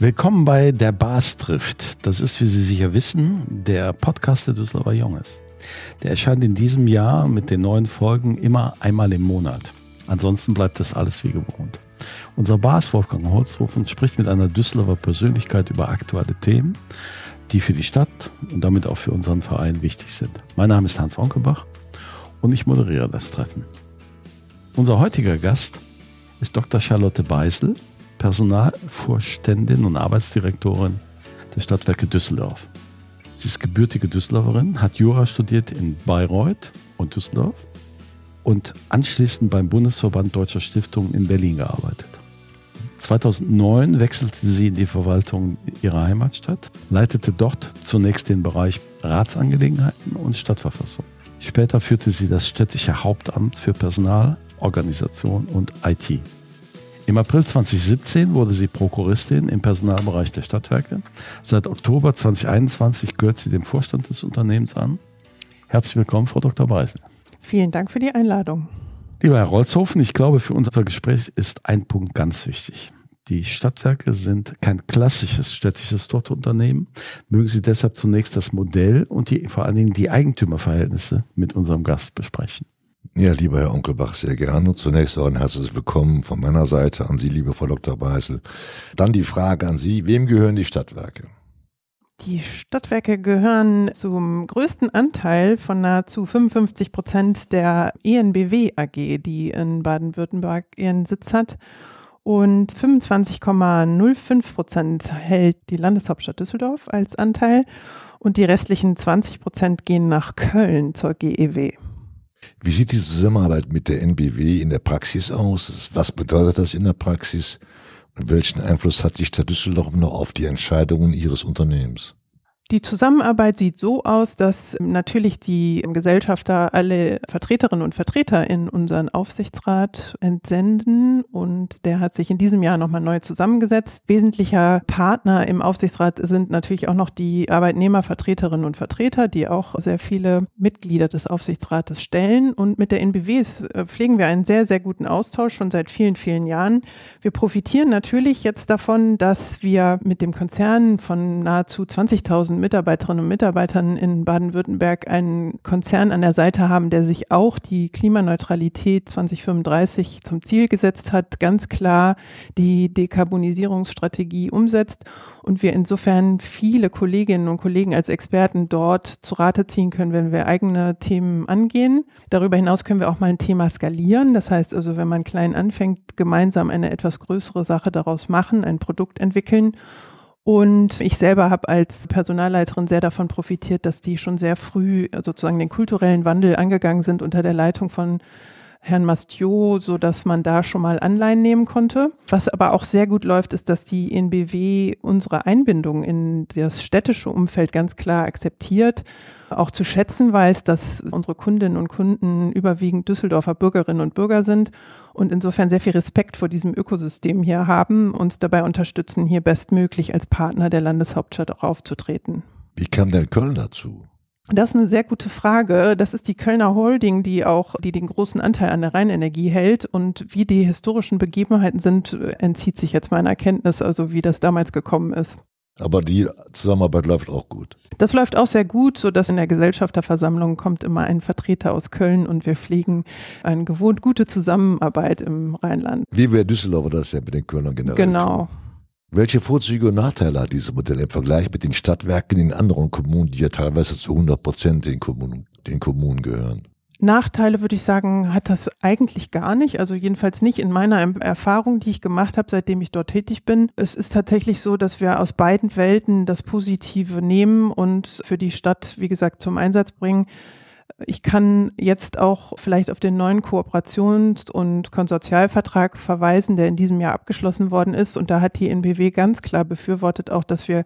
Willkommen bei Der Bas trifft. Das ist, wie Sie sicher wissen, der Podcast der Düsseldorfer Junges. Der erscheint in diesem Jahr mit den neuen Folgen immer einmal im Monat. Ansonsten bleibt das alles wie gewohnt. Unser Bas Wolfgang Holzhofen spricht mit einer Düsseldorfer Persönlichkeit über aktuelle Themen, die für die Stadt und damit auch für unseren Verein wichtig sind. Mein Name ist Hans Onkelbach und ich moderiere das Treffen. Unser heutiger Gast ist Dr. Charlotte Beisel, Personalvorständin und Arbeitsdirektorin der Stadtwerke Düsseldorf. Sie ist gebürtige Düsseldorferin, hat Jura studiert in Bayreuth und Düsseldorf und anschließend beim Bundesverband Deutscher Stiftungen in Berlin gearbeitet. 2009 wechselte sie in die Verwaltung ihrer Heimatstadt, leitete dort zunächst den Bereich Ratsangelegenheiten und Stadtverfassung. Später führte sie das städtische Hauptamt für Personal, Organisation und IT. Im April 2017 wurde sie Prokuristin im Personalbereich der Stadtwerke. Seit Oktober 2021 gehört sie dem Vorstand des Unternehmens an. Herzlich willkommen, Frau Dr. Beisel. Vielen Dank für die Einladung. Lieber Herr Rolzhofen, ich glaube, für unser Gespräch ist ein Punkt ganz wichtig. Die Stadtwerke sind kein klassisches städtisches Tochterunternehmen. Mögen Sie deshalb zunächst das Modell und die, vor allen Dingen die Eigentümerverhältnisse mit unserem Gast besprechen. Ja, lieber Herr Onkelbach, sehr gerne. Zunächst auch ein herzliches Willkommen von meiner Seite an Sie, liebe Frau Dr. Beisel. Dann die Frage an Sie, wem gehören die Stadtwerke? Die Stadtwerke gehören zum größten Anteil von nahezu 55 Prozent der ENBW AG, die in Baden-Württemberg ihren Sitz hat. Und 25,05 Prozent hält die Landeshauptstadt Düsseldorf als Anteil. Und die restlichen 20 Prozent gehen nach Köln zur GEW. Wie sieht die Zusammenarbeit mit der NBW in der Praxis aus? Was bedeutet das in der Praxis? Und welchen Einfluss hat die Stadt Düsseldorf noch auf die Entscheidungen ihres Unternehmens? Die Zusammenarbeit sieht so aus, dass natürlich die Gesellschafter alle Vertreterinnen und Vertreter in unseren Aufsichtsrat entsenden und der hat sich in diesem Jahr nochmal neu zusammengesetzt. Wesentlicher Partner im Aufsichtsrat sind natürlich auch noch die Arbeitnehmervertreterinnen und Vertreter, die auch sehr viele Mitglieder des Aufsichtsrates stellen und mit der NBW äh, pflegen wir einen sehr, sehr guten Austausch schon seit vielen, vielen Jahren. Wir profitieren natürlich jetzt davon, dass wir mit dem Konzern von nahezu 20.000 Mitarbeiterinnen und Mitarbeitern in Baden-Württemberg einen Konzern an der Seite haben, der sich auch die Klimaneutralität 2035 zum Ziel gesetzt hat, ganz klar die Dekarbonisierungsstrategie umsetzt und wir insofern viele Kolleginnen und Kollegen als Experten dort zu Rate ziehen können, wenn wir eigene Themen angehen. Darüber hinaus können wir auch mal ein Thema skalieren. Das heißt also, wenn man klein anfängt, gemeinsam eine etwas größere Sache daraus machen, ein Produkt entwickeln und ich selber habe als Personalleiterin sehr davon profitiert, dass die schon sehr früh sozusagen den kulturellen Wandel angegangen sind unter der Leitung von Herrn Mastiot, so dass man da schon mal Anleihen nehmen konnte. Was aber auch sehr gut läuft, ist, dass die INBW unsere Einbindung in das städtische Umfeld ganz klar akzeptiert auch zu schätzen weiß, dass unsere Kundinnen und Kunden überwiegend Düsseldorfer Bürgerinnen und Bürger sind und insofern sehr viel Respekt vor diesem Ökosystem hier haben, uns dabei unterstützen, hier bestmöglich als Partner der Landeshauptstadt auch aufzutreten. Wie kam denn Köln dazu? Das ist eine sehr gute Frage. Das ist die Kölner Holding, die auch, die den großen Anteil an der Rheinenergie hält. Und wie die historischen Begebenheiten sind, entzieht sich jetzt meiner Kenntnis, also wie das damals gekommen ist. Aber die Zusammenarbeit läuft auch gut. Das läuft auch sehr gut, so dass in der Gesellschafterversammlung kommt immer ein Vertreter aus Köln und wir pflegen eine gewohnt gute Zusammenarbeit im Rheinland. Wie wir Düsseldorfer das ja mit den Kölnern generell Genau. Tun. Welche Vorzüge und Nachteile hat dieses Modell im Vergleich mit den Stadtwerken in anderen Kommunen, die ja teilweise zu 100 Prozent den Kommunen, den Kommunen gehören? Nachteile würde ich sagen, hat das eigentlich gar nicht. Also jedenfalls nicht in meiner Erfahrung, die ich gemacht habe, seitdem ich dort tätig bin. Es ist tatsächlich so, dass wir aus beiden Welten das Positive nehmen und für die Stadt, wie gesagt, zum Einsatz bringen. Ich kann jetzt auch vielleicht auf den neuen Kooperations- und Konsortialvertrag verweisen, der in diesem Jahr abgeschlossen worden ist. Und da hat die NBW ganz klar befürwortet auch, dass wir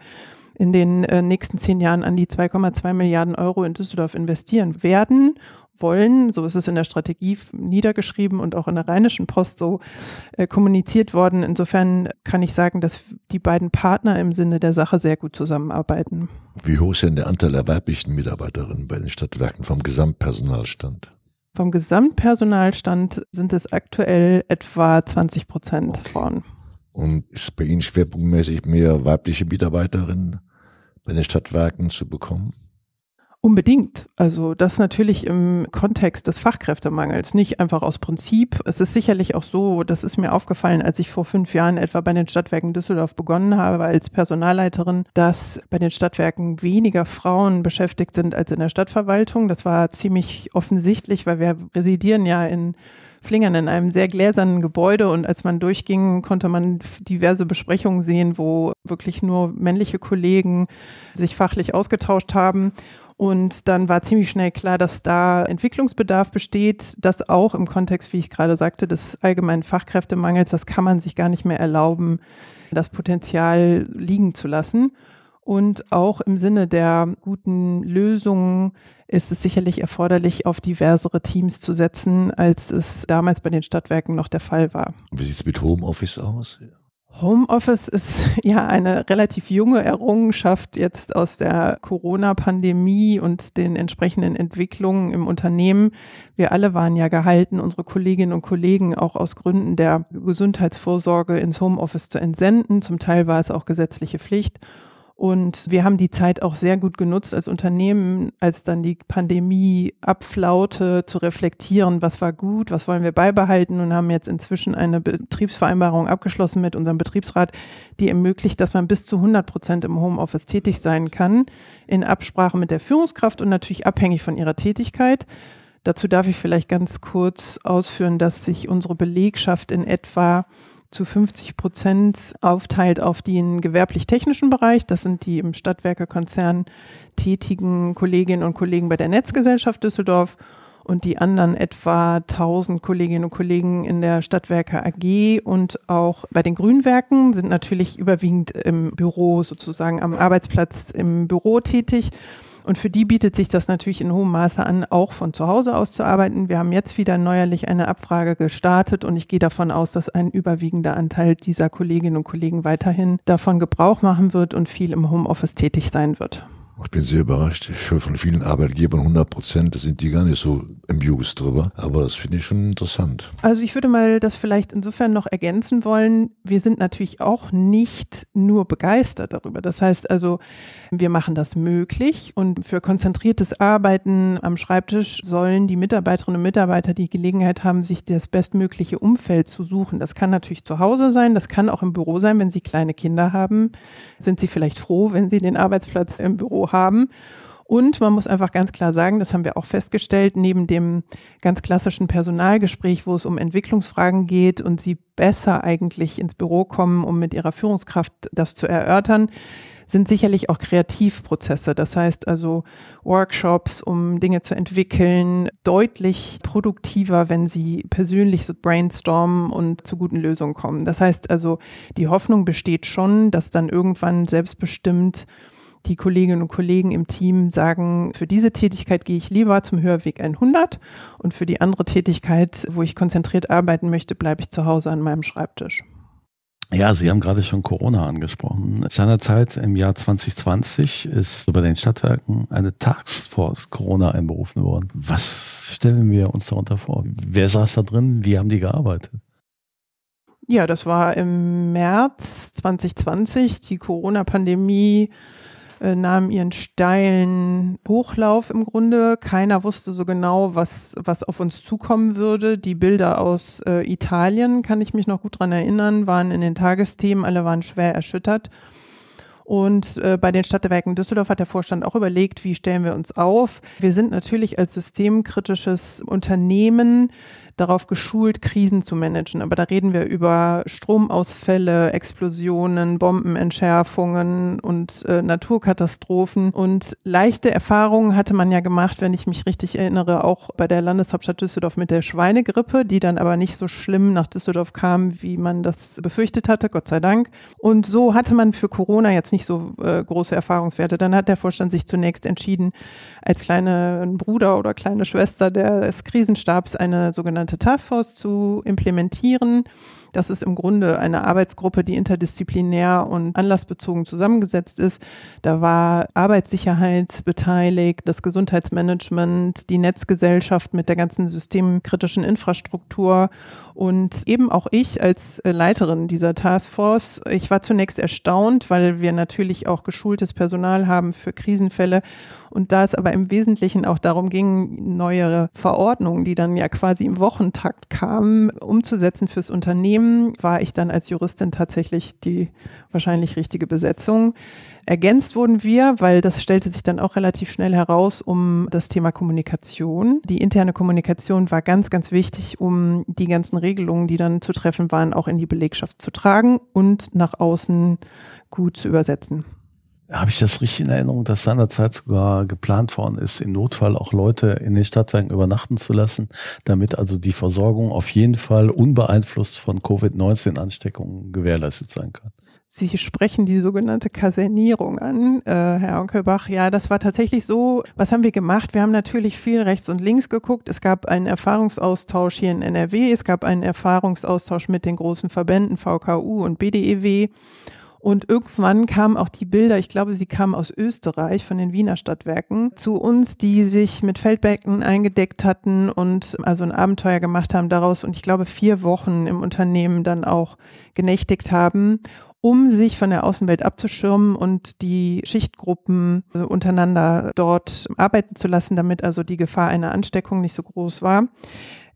in den äh, nächsten zehn Jahren an die 2,2 Milliarden Euro in Düsseldorf investieren werden wollen. So ist es in der Strategie niedergeschrieben und auch in der Rheinischen Post so äh, kommuniziert worden. Insofern kann ich sagen, dass die beiden Partner im Sinne der Sache sehr gut zusammenarbeiten. Wie hoch ist denn der Anteil der weiblichen Mitarbeiterinnen bei den Stadtwerken vom Gesamtpersonalstand? Vom Gesamtpersonalstand sind es aktuell etwa 20 Prozent okay. Frauen. Und ist bei Ihnen schwerpunktmäßig mehr weibliche Mitarbeiterinnen bei den Stadtwerken zu bekommen? Unbedingt. Also das natürlich im Kontext des Fachkräftemangels, nicht einfach aus Prinzip. Es ist sicherlich auch so, das ist mir aufgefallen, als ich vor fünf Jahren etwa bei den Stadtwerken Düsseldorf begonnen habe als Personalleiterin, dass bei den Stadtwerken weniger Frauen beschäftigt sind als in der Stadtverwaltung. Das war ziemlich offensichtlich, weil wir residieren ja in Flingern in einem sehr gläsernen Gebäude und als man durchging, konnte man diverse Besprechungen sehen, wo wirklich nur männliche Kollegen sich fachlich ausgetauscht haben. Und dann war ziemlich schnell klar, dass da Entwicklungsbedarf besteht, das auch im Kontext, wie ich gerade sagte, des allgemeinen Fachkräftemangels, das kann man sich gar nicht mehr erlauben, das Potenzial liegen zu lassen. Und auch im Sinne der guten Lösungen ist es sicherlich erforderlich, auf diversere Teams zu setzen, als es damals bei den Stadtwerken noch der Fall war. Wie sieht es mit Homeoffice aus? Homeoffice ist ja eine relativ junge Errungenschaft jetzt aus der Corona-Pandemie und den entsprechenden Entwicklungen im Unternehmen. Wir alle waren ja gehalten, unsere Kolleginnen und Kollegen auch aus Gründen der Gesundheitsvorsorge ins Homeoffice zu entsenden. Zum Teil war es auch gesetzliche Pflicht. Und wir haben die Zeit auch sehr gut genutzt als Unternehmen, als dann die Pandemie abflaute, zu reflektieren, was war gut, was wollen wir beibehalten und haben jetzt inzwischen eine Betriebsvereinbarung abgeschlossen mit unserem Betriebsrat, die ermöglicht, dass man bis zu 100 Prozent im Homeoffice tätig sein kann, in Absprache mit der Führungskraft und natürlich abhängig von ihrer Tätigkeit. Dazu darf ich vielleicht ganz kurz ausführen, dass sich unsere Belegschaft in etwa zu 50 Prozent aufteilt auf den gewerblich-technischen Bereich. Das sind die im Stadtwerkekonzern tätigen Kolleginnen und Kollegen bei der Netzgesellschaft Düsseldorf und die anderen etwa 1000 Kolleginnen und Kollegen in der Stadtwerke AG und auch bei den Grünwerken sind natürlich überwiegend im Büro sozusagen am Arbeitsplatz im Büro tätig. Und für die bietet sich das natürlich in hohem Maße an, auch von zu Hause aus zu arbeiten. Wir haben jetzt wieder neuerlich eine Abfrage gestartet und ich gehe davon aus, dass ein überwiegender Anteil dieser Kolleginnen und Kollegen weiterhin davon Gebrauch machen wird und viel im Homeoffice tätig sein wird. Ich bin sehr überrascht. Ich höre von vielen Arbeitgebern 100 Prozent, da sind die gar nicht so amused drüber. Aber das finde ich schon interessant. Also ich würde mal das vielleicht insofern noch ergänzen wollen. Wir sind natürlich auch nicht nur begeistert darüber. Das heißt also, wir machen das möglich und für konzentriertes Arbeiten am Schreibtisch sollen die Mitarbeiterinnen und Mitarbeiter die Gelegenheit haben, sich das bestmögliche Umfeld zu suchen. Das kann natürlich zu Hause sein, das kann auch im Büro sein, wenn Sie kleine Kinder haben. Sind Sie vielleicht froh, wenn Sie den Arbeitsplatz im Büro haben. Und man muss einfach ganz klar sagen, das haben wir auch festgestellt, neben dem ganz klassischen Personalgespräch, wo es um Entwicklungsfragen geht und sie besser eigentlich ins Büro kommen, um mit ihrer Führungskraft das zu erörtern, sind sicherlich auch Kreativprozesse. Das heißt also Workshops, um Dinge zu entwickeln, deutlich produktiver, wenn sie persönlich so brainstormen und zu guten Lösungen kommen. Das heißt also, die Hoffnung besteht schon, dass dann irgendwann selbstbestimmt die Kolleginnen und Kollegen im Team sagen, für diese Tätigkeit gehe ich lieber zum Hörweg 100 und für die andere Tätigkeit, wo ich konzentriert arbeiten möchte, bleibe ich zu Hause an meinem Schreibtisch. Ja, Sie haben gerade schon Corona angesprochen. Seinerzeit im Jahr 2020 ist bei den Stadtwerken eine Taskforce Corona einberufen worden. Was stellen wir uns darunter vor? Wer saß da drin? Wie haben die gearbeitet? Ja, das war im März 2020. Die Corona-Pandemie äh, nahmen ihren steilen Hochlauf im Grunde. Keiner wusste so genau, was, was auf uns zukommen würde. Die Bilder aus äh, Italien, kann ich mich noch gut dran erinnern, waren in den Tagesthemen, alle waren schwer erschüttert. Und äh, bei den Stadtwerken Düsseldorf hat der Vorstand auch überlegt, wie stellen wir uns auf. Wir sind natürlich als systemkritisches Unternehmen darauf geschult, Krisen zu managen. Aber da reden wir über Stromausfälle, Explosionen, Bombenentschärfungen und äh, Naturkatastrophen. Und leichte Erfahrungen hatte man ja gemacht, wenn ich mich richtig erinnere, auch bei der Landeshauptstadt Düsseldorf mit der Schweinegrippe, die dann aber nicht so schlimm nach Düsseldorf kam, wie man das befürchtet hatte, Gott sei Dank. Und so hatte man für Corona jetzt nicht so äh, große Erfahrungswerte. Dann hat der Vorstand sich zunächst entschieden, als kleinen Bruder oder kleine Schwester des Krisenstabs eine sogenannte Taskforce zu implementieren. Das ist im Grunde eine Arbeitsgruppe, die interdisziplinär und anlassbezogen zusammengesetzt ist. Da war Arbeitssicherheit beteiligt, das Gesundheitsmanagement, die Netzgesellschaft mit der ganzen systemkritischen Infrastruktur und eben auch ich als äh, Leiterin dieser Taskforce. Ich war zunächst erstaunt, weil wir natürlich auch geschultes Personal haben für Krisenfälle. Und da es aber im Wesentlichen auch darum ging, neuere Verordnungen, die dann ja quasi im Wochentakt kamen, umzusetzen fürs Unternehmen, war ich dann als Juristin tatsächlich die wahrscheinlich richtige Besetzung. Ergänzt wurden wir, weil das stellte sich dann auch relativ schnell heraus, um das Thema Kommunikation. Die interne Kommunikation war ganz, ganz wichtig, um die ganzen Regelungen, die dann zu treffen waren, auch in die Belegschaft zu tragen und nach außen gut zu übersetzen. Habe ich das richtig in Erinnerung, dass seinerzeit sogar geplant worden ist, im Notfall auch Leute in den Stadtwerken übernachten zu lassen, damit also die Versorgung auf jeden Fall unbeeinflusst von Covid-19-Ansteckungen gewährleistet sein kann? Sie sprechen die sogenannte Kasernierung an, äh, Herr Onkelbach. Ja, das war tatsächlich so. Was haben wir gemacht? Wir haben natürlich viel rechts und links geguckt. Es gab einen Erfahrungsaustausch hier in NRW. Es gab einen Erfahrungsaustausch mit den großen Verbänden VKU und BDEW. Und irgendwann kamen auch die Bilder, ich glaube, sie kamen aus Österreich von den Wiener Stadtwerken, zu uns, die sich mit Feldbecken eingedeckt hatten und also ein Abenteuer gemacht haben daraus und ich glaube vier Wochen im Unternehmen dann auch genächtigt haben um sich von der Außenwelt abzuschirmen und die Schichtgruppen untereinander dort arbeiten zu lassen, damit also die Gefahr einer Ansteckung nicht so groß war.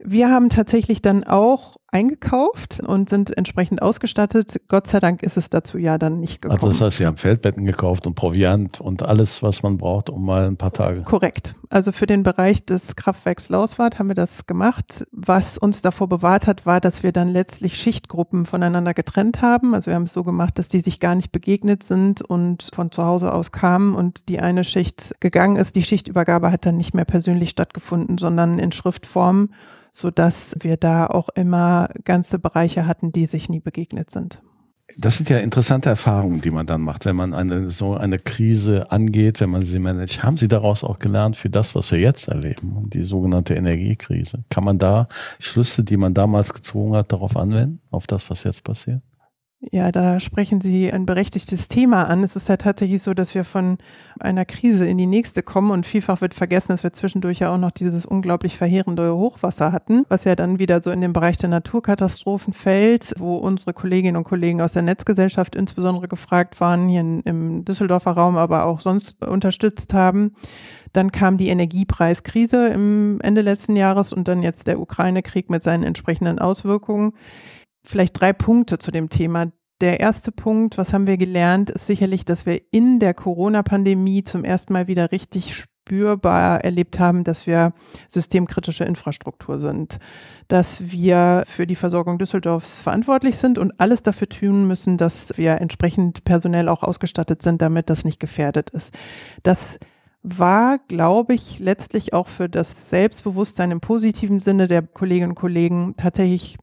Wir haben tatsächlich dann auch eingekauft und sind entsprechend ausgestattet. Gott sei Dank ist es dazu ja dann nicht gekommen. Also das heißt, Sie haben Feldbetten gekauft und Proviant und alles, was man braucht, um mal ein paar Tage. Korrekt. Also für den Bereich des Kraftwerks Lauswart haben wir das gemacht. Was uns davor bewahrt hat, war, dass wir dann letztlich Schichtgruppen voneinander getrennt haben. Also wir haben es so gemacht, dass die sich gar nicht begegnet sind und von zu Hause aus kamen und die eine Schicht gegangen ist. Die Schichtübergabe hat dann nicht mehr persönlich stattgefunden, sondern in Schriftform so dass wir da auch immer ganze Bereiche hatten, die sich nie begegnet sind. Das sind ja interessante Erfahrungen, die man dann macht, wenn man eine, so eine Krise angeht, wenn man sie managt. Haben Sie daraus auch gelernt für das, was wir jetzt erleben, die sogenannte Energiekrise? Kann man da Schlüsse, die man damals gezogen hat, darauf anwenden, auf das, was jetzt passiert? Ja, da sprechen Sie ein berechtigtes Thema an. Es ist ja tatsächlich so, dass wir von einer Krise in die nächste kommen und vielfach wird vergessen, dass wir zwischendurch ja auch noch dieses unglaublich verheerende Hochwasser hatten, was ja dann wieder so in den Bereich der Naturkatastrophen fällt, wo unsere Kolleginnen und Kollegen aus der Netzgesellschaft insbesondere gefragt waren, hier im Düsseldorfer Raum, aber auch sonst unterstützt haben. Dann kam die Energiepreiskrise im Ende letzten Jahres und dann jetzt der Ukraine-Krieg mit seinen entsprechenden Auswirkungen vielleicht drei Punkte zu dem Thema. Der erste Punkt, was haben wir gelernt, ist sicherlich, dass wir in der Corona-Pandemie zum ersten Mal wieder richtig spürbar erlebt haben, dass wir systemkritische Infrastruktur sind, dass wir für die Versorgung Düsseldorfs verantwortlich sind und alles dafür tun müssen, dass wir entsprechend personell auch ausgestattet sind, damit das nicht gefährdet ist. Das war, glaube ich, letztlich auch für das Selbstbewusstsein im positiven Sinne der Kolleginnen und Kollegen tatsächlich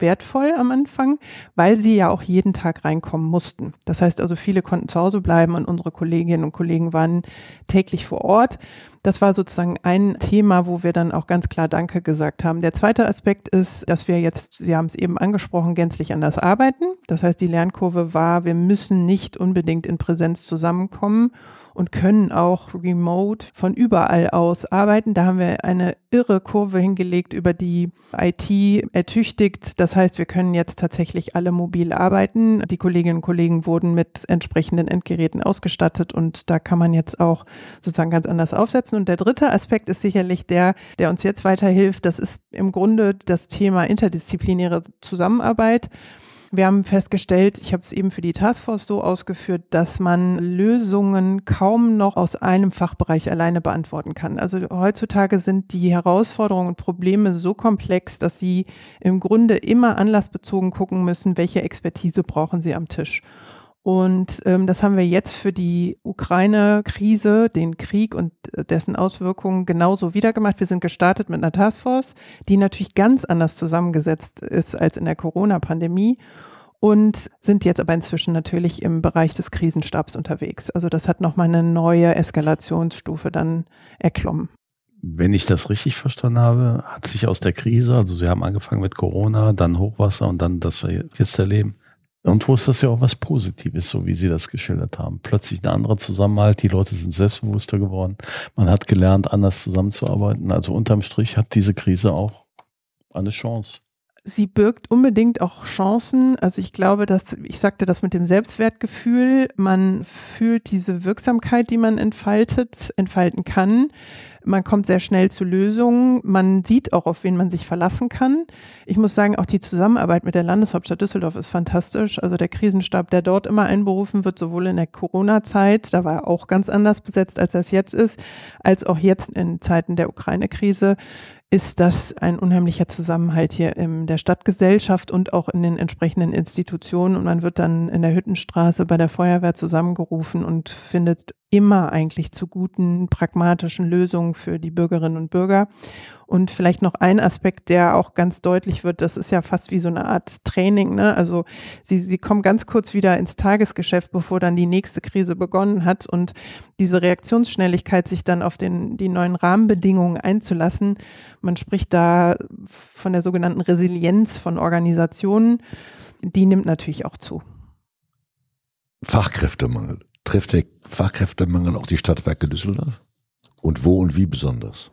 wertvoll am Anfang, weil sie ja auch jeden Tag reinkommen mussten. Das heißt also, viele konnten zu Hause bleiben und unsere Kolleginnen und Kollegen waren täglich vor Ort. Das war sozusagen ein Thema, wo wir dann auch ganz klar Danke gesagt haben. Der zweite Aspekt ist, dass wir jetzt, Sie haben es eben angesprochen, gänzlich anders arbeiten. Das heißt, die Lernkurve war, wir müssen nicht unbedingt in Präsenz zusammenkommen und können auch remote von überall aus arbeiten. Da haben wir eine irre Kurve hingelegt, über die IT ertüchtigt. Das heißt, wir können jetzt tatsächlich alle mobil arbeiten. Die Kolleginnen und Kollegen wurden mit entsprechenden Endgeräten ausgestattet und da kann man jetzt auch sozusagen ganz anders aufsetzen. Und der dritte Aspekt ist sicherlich der, der uns jetzt weiterhilft. Das ist im Grunde das Thema interdisziplinäre Zusammenarbeit. Wir haben festgestellt, ich habe es eben für die Taskforce so ausgeführt, dass man Lösungen kaum noch aus einem Fachbereich alleine beantworten kann. Also heutzutage sind die Herausforderungen und Probleme so komplex, dass sie im Grunde immer anlassbezogen gucken müssen, welche Expertise brauchen sie am Tisch. Und ähm, das haben wir jetzt für die Ukraine-Krise, den Krieg und dessen Auswirkungen genauso wieder gemacht. Wir sind gestartet mit einer Taskforce, die natürlich ganz anders zusammengesetzt ist als in der Corona-Pandemie und sind jetzt aber inzwischen natürlich im Bereich des Krisenstabs unterwegs. Also das hat nochmal eine neue Eskalationsstufe dann erklommen wenn ich das richtig verstanden habe, hat sich aus der Krise, also Sie haben angefangen mit Corona, dann Hochwasser und dann das wir jetzt erleben. Irgendwo ist das ja auch was Positives, so wie Sie das geschildert haben. Plötzlich ein anderer Zusammenhalt, die Leute sind selbstbewusster geworden. Man hat gelernt, anders zusammenzuarbeiten. Also unterm Strich hat diese Krise auch eine Chance sie birgt unbedingt auch Chancen. Also ich glaube, dass, ich sagte das mit dem Selbstwertgefühl, man fühlt diese Wirksamkeit, die man entfaltet, entfalten kann. Man kommt sehr schnell zu Lösungen. Man sieht auch, auf wen man sich verlassen kann. Ich muss sagen, auch die Zusammenarbeit mit der Landeshauptstadt Düsseldorf ist fantastisch. Also der Krisenstab, der dort immer einberufen wird, sowohl in der Corona-Zeit, da war er auch ganz anders besetzt, als er es jetzt ist, als auch jetzt in Zeiten der Ukraine-Krise, ist das ein unheimlicher Zusammenhalt hier in der Stadtgesellschaft und auch in den entsprechenden Institutionen. Und man wird dann in der Hüttenstraße bei der Feuerwehr zusammengerufen und findet immer eigentlich zu guten, pragmatischen Lösungen für die Bürgerinnen und Bürger. Und vielleicht noch ein Aspekt, der auch ganz deutlich wird, das ist ja fast wie so eine Art Training. Ne? Also sie, sie kommen ganz kurz wieder ins Tagesgeschäft, bevor dann die nächste Krise begonnen hat. Und diese Reaktionsschnelligkeit, sich dann auf den, die neuen Rahmenbedingungen einzulassen, man spricht da von der sogenannten Resilienz von Organisationen, die nimmt natürlich auch zu. Fachkräftemangel. Trifft der Fachkräftemangel auch die Stadtwerke Düsseldorf? Und wo und wie besonders?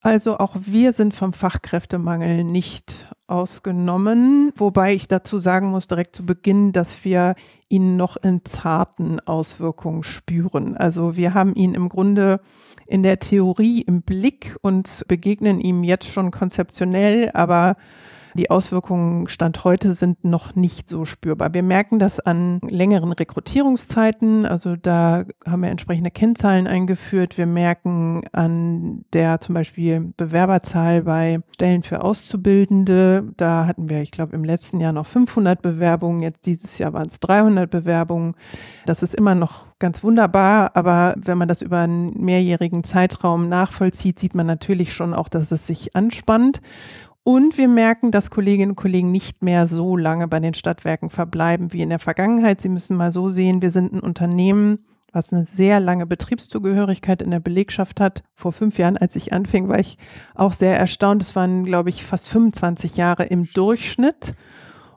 Also auch wir sind vom Fachkräftemangel nicht ausgenommen, wobei ich dazu sagen muss direkt zu Beginn, dass wir ihn noch in zarten Auswirkungen spüren. Also wir haben ihn im Grunde in der Theorie im Blick und begegnen ihm jetzt schon konzeptionell, aber die Auswirkungen Stand heute sind noch nicht so spürbar. Wir merken das an längeren Rekrutierungszeiten. Also da haben wir entsprechende Kennzahlen eingeführt. Wir merken an der zum Beispiel Bewerberzahl bei Stellen für Auszubildende. Da hatten wir, ich glaube, im letzten Jahr noch 500 Bewerbungen. Jetzt dieses Jahr waren es 300 Bewerbungen. Das ist immer noch ganz wunderbar, aber wenn man das über einen mehrjährigen Zeitraum nachvollzieht, sieht man natürlich schon auch, dass es sich anspannt. Und wir merken, dass Kolleginnen und Kollegen nicht mehr so lange bei den Stadtwerken verbleiben wie in der Vergangenheit. Sie müssen mal so sehen, wir sind ein Unternehmen, was eine sehr lange Betriebszugehörigkeit in der Belegschaft hat. Vor fünf Jahren, als ich anfing, war ich auch sehr erstaunt. Es waren, glaube ich, fast 25 Jahre im Durchschnitt.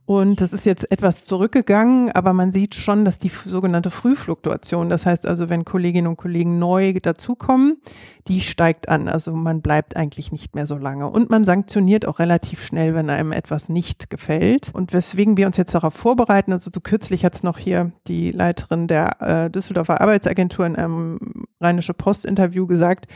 Und das ist jetzt etwas zurückgegangen, aber man sieht schon, dass die sogenannte Frühfluktuation, das heißt also, wenn Kolleginnen und Kollegen neu dazukommen, die steigt an. Also man bleibt eigentlich nicht mehr so lange. Und man sanktioniert auch relativ schnell, wenn einem etwas nicht gefällt. Und weswegen wir uns jetzt darauf vorbereiten, also so kürzlich hat es noch hier die Leiterin der äh, Düsseldorfer Arbeitsagentur in einem Rheinische Post-Interview gesagt,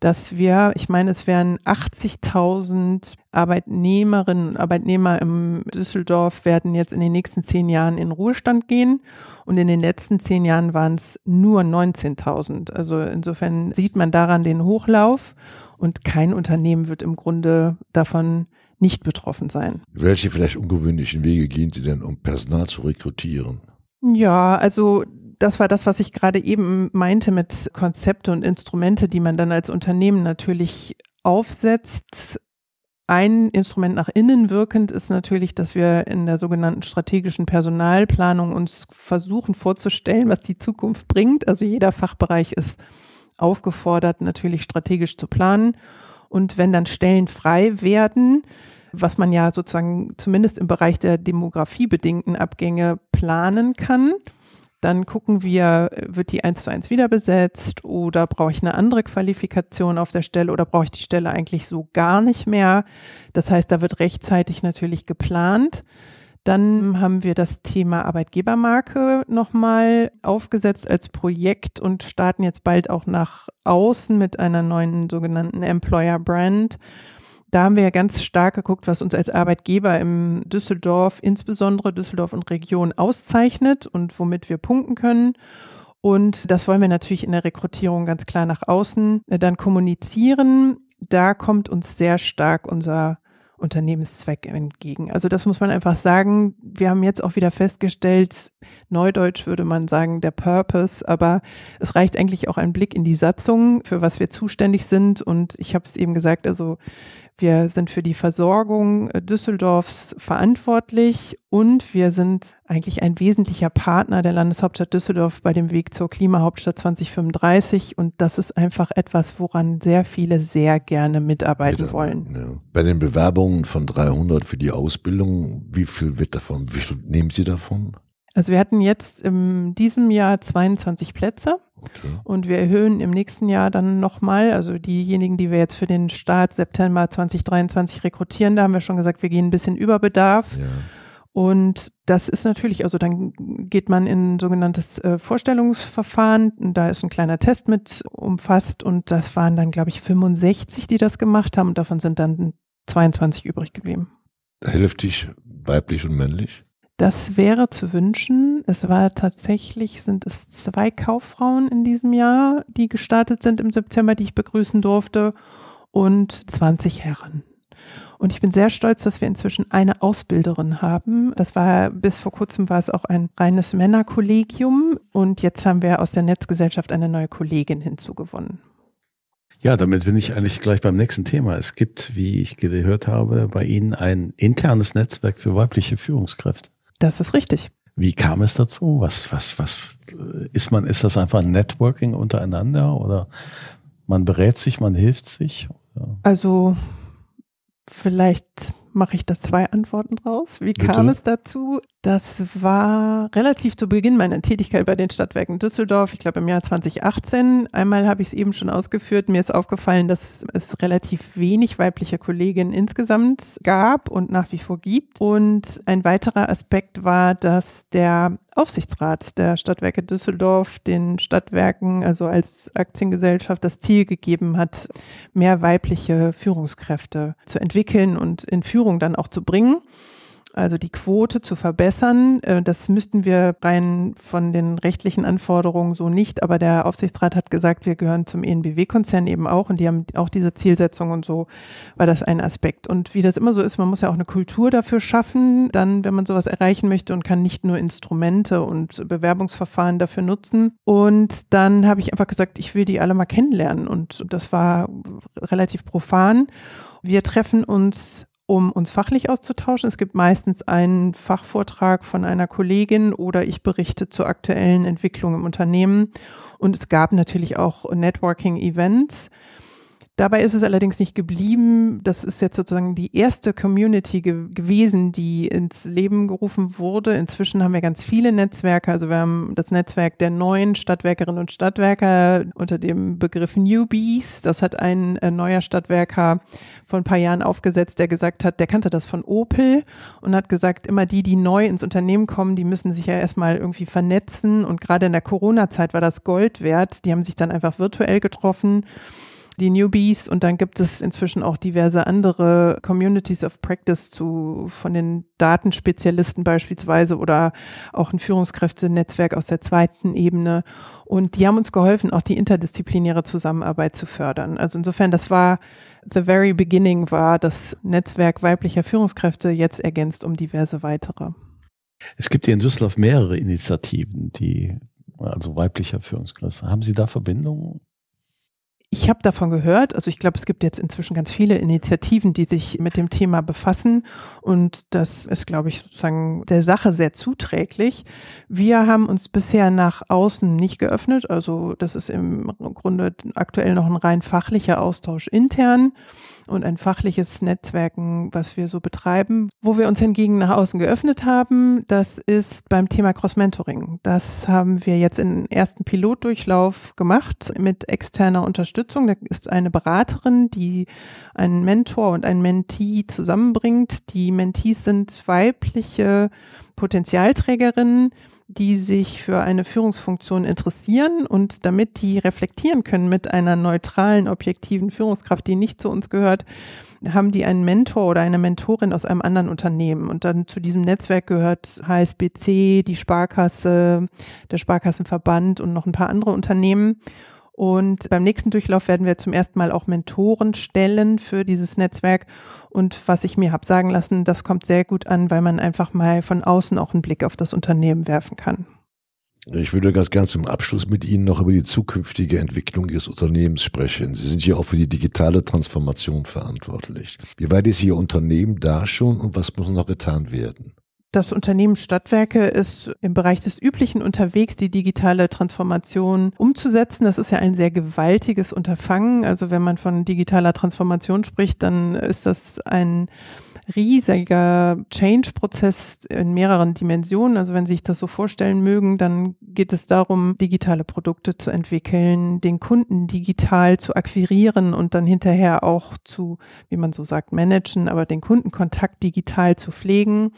dass wir, ich meine, es wären 80.000 Arbeitnehmerinnen und Arbeitnehmer im Düsseldorf werden jetzt in den nächsten zehn Jahren in Ruhestand gehen. Und in den letzten zehn Jahren waren es nur 19.000. Also insofern sieht man daran den Hochlauf und kein Unternehmen wird im Grunde davon nicht betroffen sein. Welche vielleicht ungewöhnlichen Wege gehen Sie denn, um Personal zu rekrutieren? Ja, also das war das, was ich gerade eben meinte mit Konzepte und Instrumente, die man dann als Unternehmen natürlich aufsetzt. Ein Instrument nach innen wirkend ist natürlich, dass wir in der sogenannten strategischen Personalplanung uns versuchen vorzustellen, was die Zukunft bringt. Also jeder Fachbereich ist aufgefordert, natürlich strategisch zu planen. Und wenn dann Stellen frei werden, was man ja sozusagen zumindest im Bereich der demografiebedingten Abgänge planen kann, dann gucken wir, wird die eins zu eins wieder besetzt oder brauche ich eine andere Qualifikation auf der Stelle oder brauche ich die Stelle eigentlich so gar nicht mehr. Das heißt, da wird rechtzeitig natürlich geplant. Dann haben wir das Thema Arbeitgebermarke nochmal aufgesetzt als Projekt und starten jetzt bald auch nach außen mit einer neuen sogenannten Employer Brand da haben wir ja ganz stark geguckt, was uns als Arbeitgeber im Düsseldorf, insbesondere Düsseldorf und Region auszeichnet und womit wir punkten können. Und das wollen wir natürlich in der Rekrutierung ganz klar nach außen äh, dann kommunizieren. Da kommt uns sehr stark unser Unternehmenszweck entgegen. Also das muss man einfach sagen. Wir haben jetzt auch wieder festgestellt, neudeutsch würde man sagen, der Purpose, aber es reicht eigentlich auch ein Blick in die Satzung, für was wir zuständig sind. Und ich habe es eben gesagt, also wir sind für die Versorgung äh, Düsseldorfs verantwortlich und wir sind eigentlich ein wesentlicher Partner der Landeshauptstadt Düsseldorf bei dem Weg zur Klimahauptstadt 2035. Und das ist einfach etwas, woran sehr viele sehr gerne mitarbeiten Bitte, wollen. Ja. Bei den Bewerbungen von 300 für die Ausbildung, wie viel wird davon, wie viel nehmen Sie davon? Also wir hatten jetzt in diesem Jahr 22 Plätze. Okay. Und wir erhöhen im nächsten Jahr dann nochmal, also diejenigen, die wir jetzt für den Start September 2023 rekrutieren, da haben wir schon gesagt, wir gehen ein bisschen über Bedarf. Ja. Und das ist natürlich, also dann geht man in ein sogenanntes äh, Vorstellungsverfahren. Da ist ein kleiner Test mit umfasst und das waren dann, glaube ich, 65, die das gemacht haben und davon sind dann 22 übrig geblieben. Hälftig weiblich und männlich? Das wäre zu wünschen. Es war tatsächlich, sind es zwei Kauffrauen in diesem Jahr, die gestartet sind im September, die ich begrüßen durfte und 20 Herren. Und ich bin sehr stolz, dass wir inzwischen eine Ausbilderin haben. Das war bis vor kurzem war es auch ein reines Männerkollegium und jetzt haben wir aus der Netzgesellschaft eine neue Kollegin hinzugewonnen. Ja, damit bin ich eigentlich gleich beim nächsten Thema. Es gibt, wie ich gehört habe, bei Ihnen ein internes Netzwerk für weibliche Führungskräfte. Das ist richtig. Wie kam es dazu? Was, was, was ist man, ist das einfach ein Networking untereinander oder man berät sich, man hilft sich? Oder? Also vielleicht mache ich das zwei Antworten draus. Wie Bitte? kam es dazu? Das war relativ zu Beginn meiner Tätigkeit bei den Stadtwerken Düsseldorf, ich glaube im Jahr 2018. Einmal habe ich es eben schon ausgeführt. Mir ist aufgefallen, dass es relativ wenig weibliche Kolleginnen insgesamt gab und nach wie vor gibt. Und ein weiterer Aspekt war, dass der Aufsichtsrat der Stadtwerke Düsseldorf den Stadtwerken, also als Aktiengesellschaft, das Ziel gegeben hat, mehr weibliche Führungskräfte zu entwickeln und in Führung dann auch zu bringen also die Quote zu verbessern. Äh, das müssten wir rein von den rechtlichen Anforderungen so nicht, aber der Aufsichtsrat hat gesagt, wir gehören zum ENBW-Konzern eben auch und die haben auch diese Zielsetzung und so war das ein Aspekt. Und wie das immer so ist, man muss ja auch eine Kultur dafür schaffen, dann, wenn man sowas erreichen möchte und kann nicht nur Instrumente und Bewerbungsverfahren dafür nutzen. Und dann habe ich einfach gesagt, ich will die alle mal kennenlernen und das war relativ profan. Wir treffen uns um uns fachlich auszutauschen. Es gibt meistens einen Fachvortrag von einer Kollegin oder ich berichte zur aktuellen Entwicklung im Unternehmen. Und es gab natürlich auch Networking-Events. Dabei ist es allerdings nicht geblieben. Das ist jetzt sozusagen die erste Community ge gewesen, die ins Leben gerufen wurde. Inzwischen haben wir ganz viele Netzwerke. Also wir haben das Netzwerk der neuen Stadtwerkerinnen und Stadtwerker unter dem Begriff Newbies. Das hat ein äh, neuer Stadtwerker vor ein paar Jahren aufgesetzt, der gesagt hat, der kannte das von Opel und hat gesagt, immer die, die neu ins Unternehmen kommen, die müssen sich ja erstmal irgendwie vernetzen. Und gerade in der Corona-Zeit war das Gold wert. Die haben sich dann einfach virtuell getroffen die Newbies und dann gibt es inzwischen auch diverse andere Communities of Practice zu von den Datenspezialisten beispielsweise oder auch ein Führungskräftenetzwerk aus der zweiten Ebene und die haben uns geholfen, auch die interdisziplinäre Zusammenarbeit zu fördern. Also insofern, das war the very beginning war das Netzwerk weiblicher Führungskräfte jetzt ergänzt um diverse weitere. Es gibt hier in Düsseldorf mehrere Initiativen, die also weiblicher Führungskräfte. Haben Sie da Verbindungen? Ich habe davon gehört, also ich glaube, es gibt jetzt inzwischen ganz viele Initiativen, die sich mit dem Thema befassen und das ist, glaube ich, sozusagen der Sache sehr zuträglich. Wir haben uns bisher nach außen nicht geöffnet, also das ist im Grunde aktuell noch ein rein fachlicher Austausch intern und ein fachliches Netzwerken, was wir so betreiben. Wo wir uns hingegen nach außen geöffnet haben, das ist beim Thema Cross-Mentoring. Das haben wir jetzt im ersten Pilotdurchlauf gemacht mit externer Unterstützung. Da ist eine Beraterin, die einen Mentor und einen Mentee zusammenbringt. Die Mentees sind weibliche Potenzialträgerinnen, die sich für eine Führungsfunktion interessieren und damit die reflektieren können mit einer neutralen, objektiven Führungskraft, die nicht zu uns gehört, haben die einen Mentor oder eine Mentorin aus einem anderen Unternehmen. Und dann zu diesem Netzwerk gehört HSBC, die Sparkasse, der Sparkassenverband und noch ein paar andere Unternehmen. Und beim nächsten Durchlauf werden wir zum ersten Mal auch Mentoren stellen für dieses Netzwerk. Und was ich mir habe sagen lassen, das kommt sehr gut an, weil man einfach mal von außen auch einen Blick auf das Unternehmen werfen kann. Ich würde ganz ganz zum Abschluss mit Ihnen noch über die zukünftige Entwicklung Ihres Unternehmens sprechen. Sie sind ja auch für die digitale Transformation verantwortlich. Wie weit ist Ihr Unternehmen da schon und was muss noch getan werden? Das Unternehmen Stadtwerke ist im Bereich des Üblichen unterwegs, die digitale Transformation umzusetzen. Das ist ja ein sehr gewaltiges Unterfangen. Also wenn man von digitaler Transformation spricht, dann ist das ein riesiger Change-Prozess in mehreren Dimensionen. Also wenn Sie sich das so vorstellen mögen, dann geht es darum, digitale Produkte zu entwickeln, den Kunden digital zu akquirieren und dann hinterher auch zu, wie man so sagt, managen, aber den Kundenkontakt digital zu pflegen.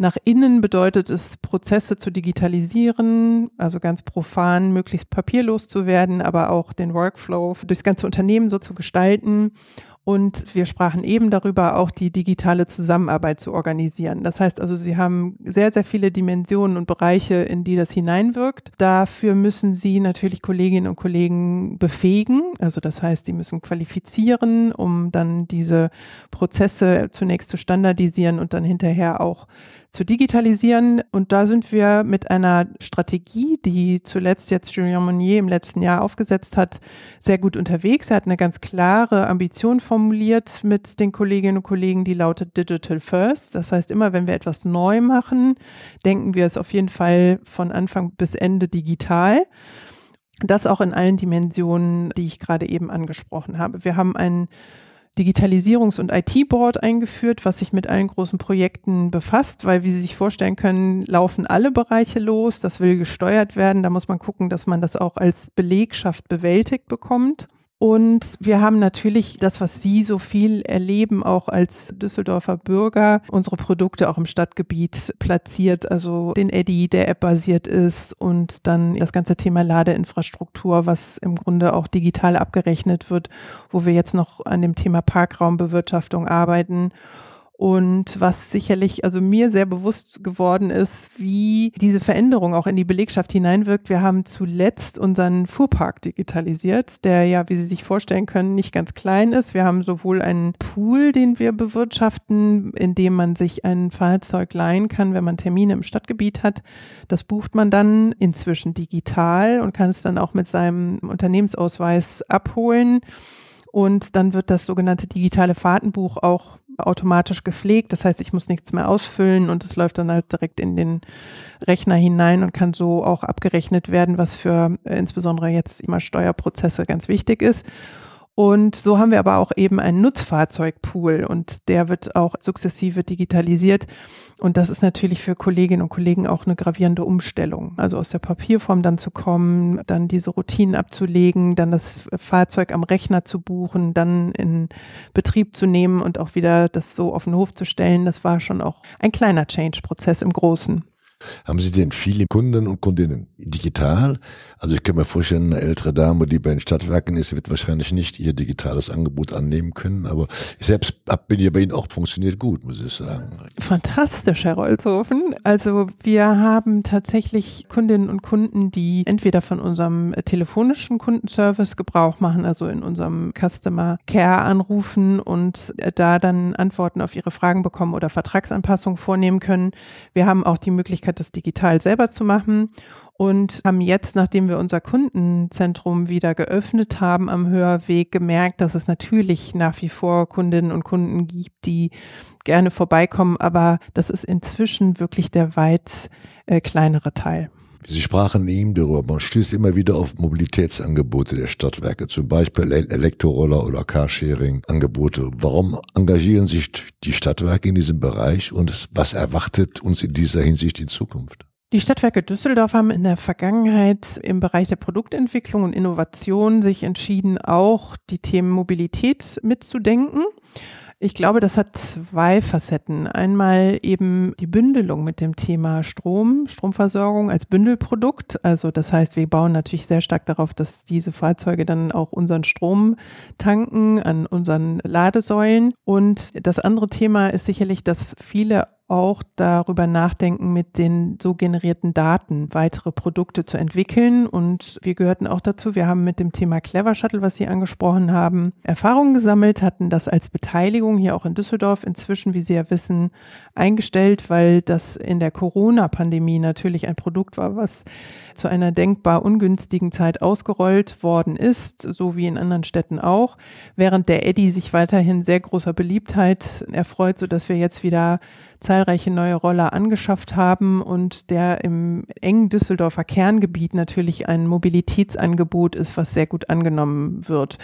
Nach innen bedeutet es, Prozesse zu digitalisieren, also ganz profan, möglichst papierlos zu werden, aber auch den Workflow durchs ganze Unternehmen so zu gestalten. Und wir sprachen eben darüber, auch die digitale Zusammenarbeit zu organisieren. Das heißt also, Sie haben sehr, sehr viele Dimensionen und Bereiche, in die das hineinwirkt. Dafür müssen Sie natürlich Kolleginnen und Kollegen befähigen. Also das heißt, Sie müssen qualifizieren, um dann diese Prozesse zunächst zu standardisieren und dann hinterher auch zu digitalisieren. Und da sind wir mit einer Strategie, die zuletzt jetzt Julien Monnier im letzten Jahr aufgesetzt hat, sehr gut unterwegs. Er hat eine ganz klare Ambition formuliert mit den Kolleginnen und Kollegen, die lautet Digital First. Das heißt, immer wenn wir etwas neu machen, denken wir es auf jeden Fall von Anfang bis Ende digital. Das auch in allen Dimensionen, die ich gerade eben angesprochen habe. Wir haben einen Digitalisierungs- und IT-Board eingeführt, was sich mit allen großen Projekten befasst, weil, wie Sie sich vorstellen können, laufen alle Bereiche los. Das will gesteuert werden. Da muss man gucken, dass man das auch als Belegschaft bewältigt bekommt. Und wir haben natürlich das, was Sie so viel erleben, auch als Düsseldorfer Bürger, unsere Produkte auch im Stadtgebiet platziert. Also den Eddy, der App-basiert ist und dann das ganze Thema Ladeinfrastruktur, was im Grunde auch digital abgerechnet wird, wo wir jetzt noch an dem Thema Parkraumbewirtschaftung arbeiten und was sicherlich also mir sehr bewusst geworden ist, wie diese Veränderung auch in die Belegschaft hineinwirkt. Wir haben zuletzt unseren Fuhrpark digitalisiert, der ja, wie Sie sich vorstellen können, nicht ganz klein ist. Wir haben sowohl einen Pool, den wir bewirtschaften, in dem man sich ein Fahrzeug leihen kann, wenn man Termine im Stadtgebiet hat. Das bucht man dann inzwischen digital und kann es dann auch mit seinem Unternehmensausweis abholen. Und dann wird das sogenannte digitale Fahrtenbuch auch automatisch gepflegt. Das heißt, ich muss nichts mehr ausfüllen und es läuft dann halt direkt in den Rechner hinein und kann so auch abgerechnet werden, was für äh, insbesondere jetzt immer Steuerprozesse ganz wichtig ist. Und so haben wir aber auch eben einen Nutzfahrzeugpool und der wird auch sukzessive digitalisiert. Und das ist natürlich für Kolleginnen und Kollegen auch eine gravierende Umstellung. Also aus der Papierform dann zu kommen, dann diese Routinen abzulegen, dann das Fahrzeug am Rechner zu buchen, dann in Betrieb zu nehmen und auch wieder das so auf den Hof zu stellen. Das war schon auch ein kleiner Change-Prozess im Großen. Haben Sie denn viele Kunden und Kundinnen digital? Also ich kann mir vorstellen, eine ältere Dame, die bei den Stadtwerken ist, wird wahrscheinlich nicht ihr digitales Angebot annehmen können. Aber ich selbst bin ja bei Ihnen auch funktioniert gut, muss ich sagen. Fantastisch, Herr Rolzhofen. Also wir haben tatsächlich Kundinnen und Kunden, die entweder von unserem telefonischen Kundenservice Gebrauch machen, also in unserem Customer Care anrufen und da dann Antworten auf ihre Fragen bekommen oder Vertragsanpassungen vornehmen können. Wir haben auch die Möglichkeit, Möglichkeit, das digital selber zu machen und haben jetzt, nachdem wir unser Kundenzentrum wieder geöffnet haben am Hörweg, gemerkt, dass es natürlich nach wie vor Kundinnen und Kunden gibt, die gerne vorbeikommen, aber das ist inzwischen wirklich der weit äh, kleinere Teil. Sie sprachen eben darüber, man stößt immer wieder auf Mobilitätsangebote der Stadtwerke, zum Beispiel Elektroroller oder Carsharing-Angebote. Warum engagieren sich die Stadtwerke in diesem Bereich und was erwartet uns in dieser Hinsicht in Zukunft? Die Stadtwerke Düsseldorf haben in der Vergangenheit im Bereich der Produktentwicklung und Innovation sich entschieden, auch die Themen Mobilität mitzudenken. Ich glaube, das hat zwei Facetten. Einmal eben die Bündelung mit dem Thema Strom, Stromversorgung als Bündelprodukt. Also das heißt, wir bauen natürlich sehr stark darauf, dass diese Fahrzeuge dann auch unseren Strom tanken an unseren Ladesäulen. Und das andere Thema ist sicherlich, dass viele auch darüber nachdenken, mit den so generierten Daten weitere Produkte zu entwickeln. Und wir gehörten auch dazu. Wir haben mit dem Thema Clever Shuttle, was Sie angesprochen haben, Erfahrungen gesammelt, hatten das als Beteiligung hier auch in Düsseldorf inzwischen, wie Sie ja wissen, eingestellt, weil das in der Corona-Pandemie natürlich ein Produkt war, was zu einer denkbar ungünstigen Zeit ausgerollt worden ist, so wie in anderen Städten auch, während der Eddy sich weiterhin sehr großer Beliebtheit erfreut, sodass wir jetzt wieder zahlreiche neue Roller angeschafft haben und der im engen Düsseldorfer Kerngebiet natürlich ein Mobilitätsangebot ist, was sehr gut angenommen wird.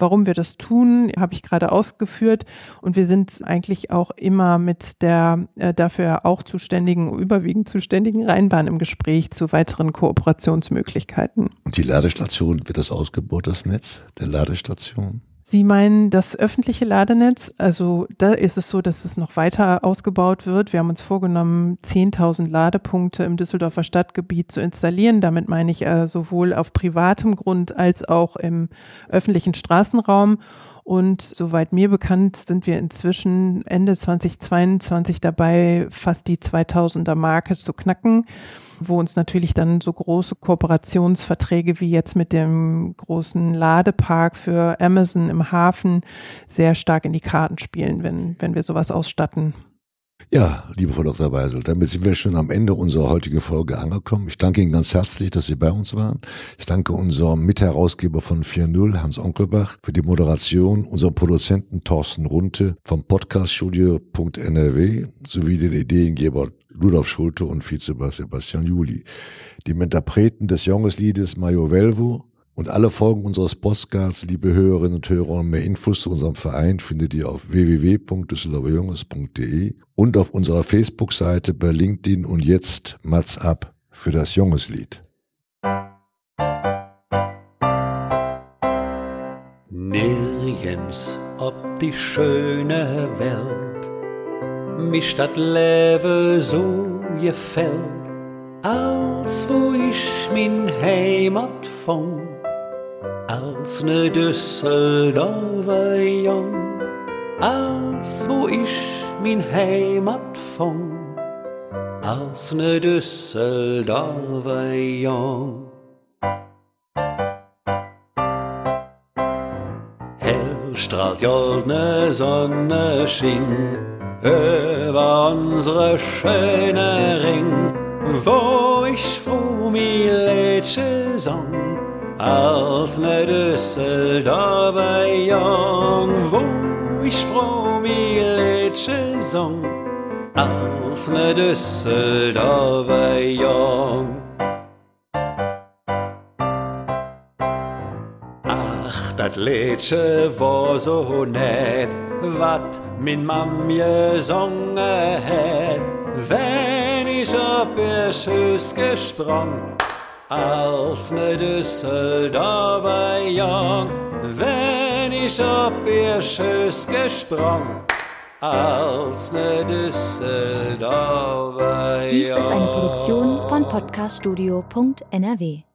Warum wir das tun, habe ich gerade ausgeführt. Und wir sind eigentlich auch immer mit der äh, dafür auch zuständigen, überwiegend zuständigen Rheinbahn im Gespräch zu weiteren Kooperationsmöglichkeiten. Und die Ladestation, wird das ausgebaut, das Netz der Ladestation? Sie meinen das öffentliche Ladenetz? Also da ist es so, dass es noch weiter ausgebaut wird. Wir haben uns vorgenommen, 10.000 Ladepunkte im Düsseldorfer Stadtgebiet zu installieren. Damit meine ich äh, sowohl auf privatem Grund als auch im öffentlichen Straßenraum. Und soweit mir bekannt, sind wir inzwischen Ende 2022 dabei, fast die 2000er Marke zu knacken wo uns natürlich dann so große Kooperationsverträge wie jetzt mit dem großen Ladepark für Amazon im Hafen sehr stark in die Karten spielen, wenn, wenn wir sowas ausstatten. Ja, liebe Frau Dr. Weisel, damit sind wir schon am Ende unserer heutigen Folge angekommen. Ich danke Ihnen ganz herzlich, dass Sie bei uns waren. Ich danke unserem Mitherausgeber von 4.0, Hans Onkelbach, für die Moderation, unserem Produzenten Thorsten Runte vom Podcaststudio.nrw sowie den Ideengeber Rudolf Schulte und Vizebass Sebastian Juli. Die Interpreten des Jongesliedes Mayo Velvo und alle Folgen unseres Postcards, liebe Hörerinnen und Hörer, mehr Infos zu unserem Verein findet ihr auf www.düsseldorferjunges.de und auf unserer Facebook-Seite bei LinkedIn und jetzt Mats ab für das Jungeslied. Nirgends ob die schöne Welt mich das Leben so gefällt, als wo ich min Heimat fand als ne Düsseldorfer Jung, als wo ich min Heimat fand, als ne Düsseldorfer Jung. Hell strahlt goldne Sonne schien über unsere schöne Ring, wo ich froh mi Lädsche sang als ne Düsseldorfer Jung, wo ich froh mi Liedje song, als ne Düsseldorfer Jung. Ach, dat Liedje war so nett, wat min Mam gesungen het, wenn ich ob ihr Schüss gesprungen als ne Düsseldorfer Jung, wenn ich ob ihr Schöss gesprungen, als ne Düsseldorfer Jung. Dies ist eine Produktion von podcaststudio.nrw.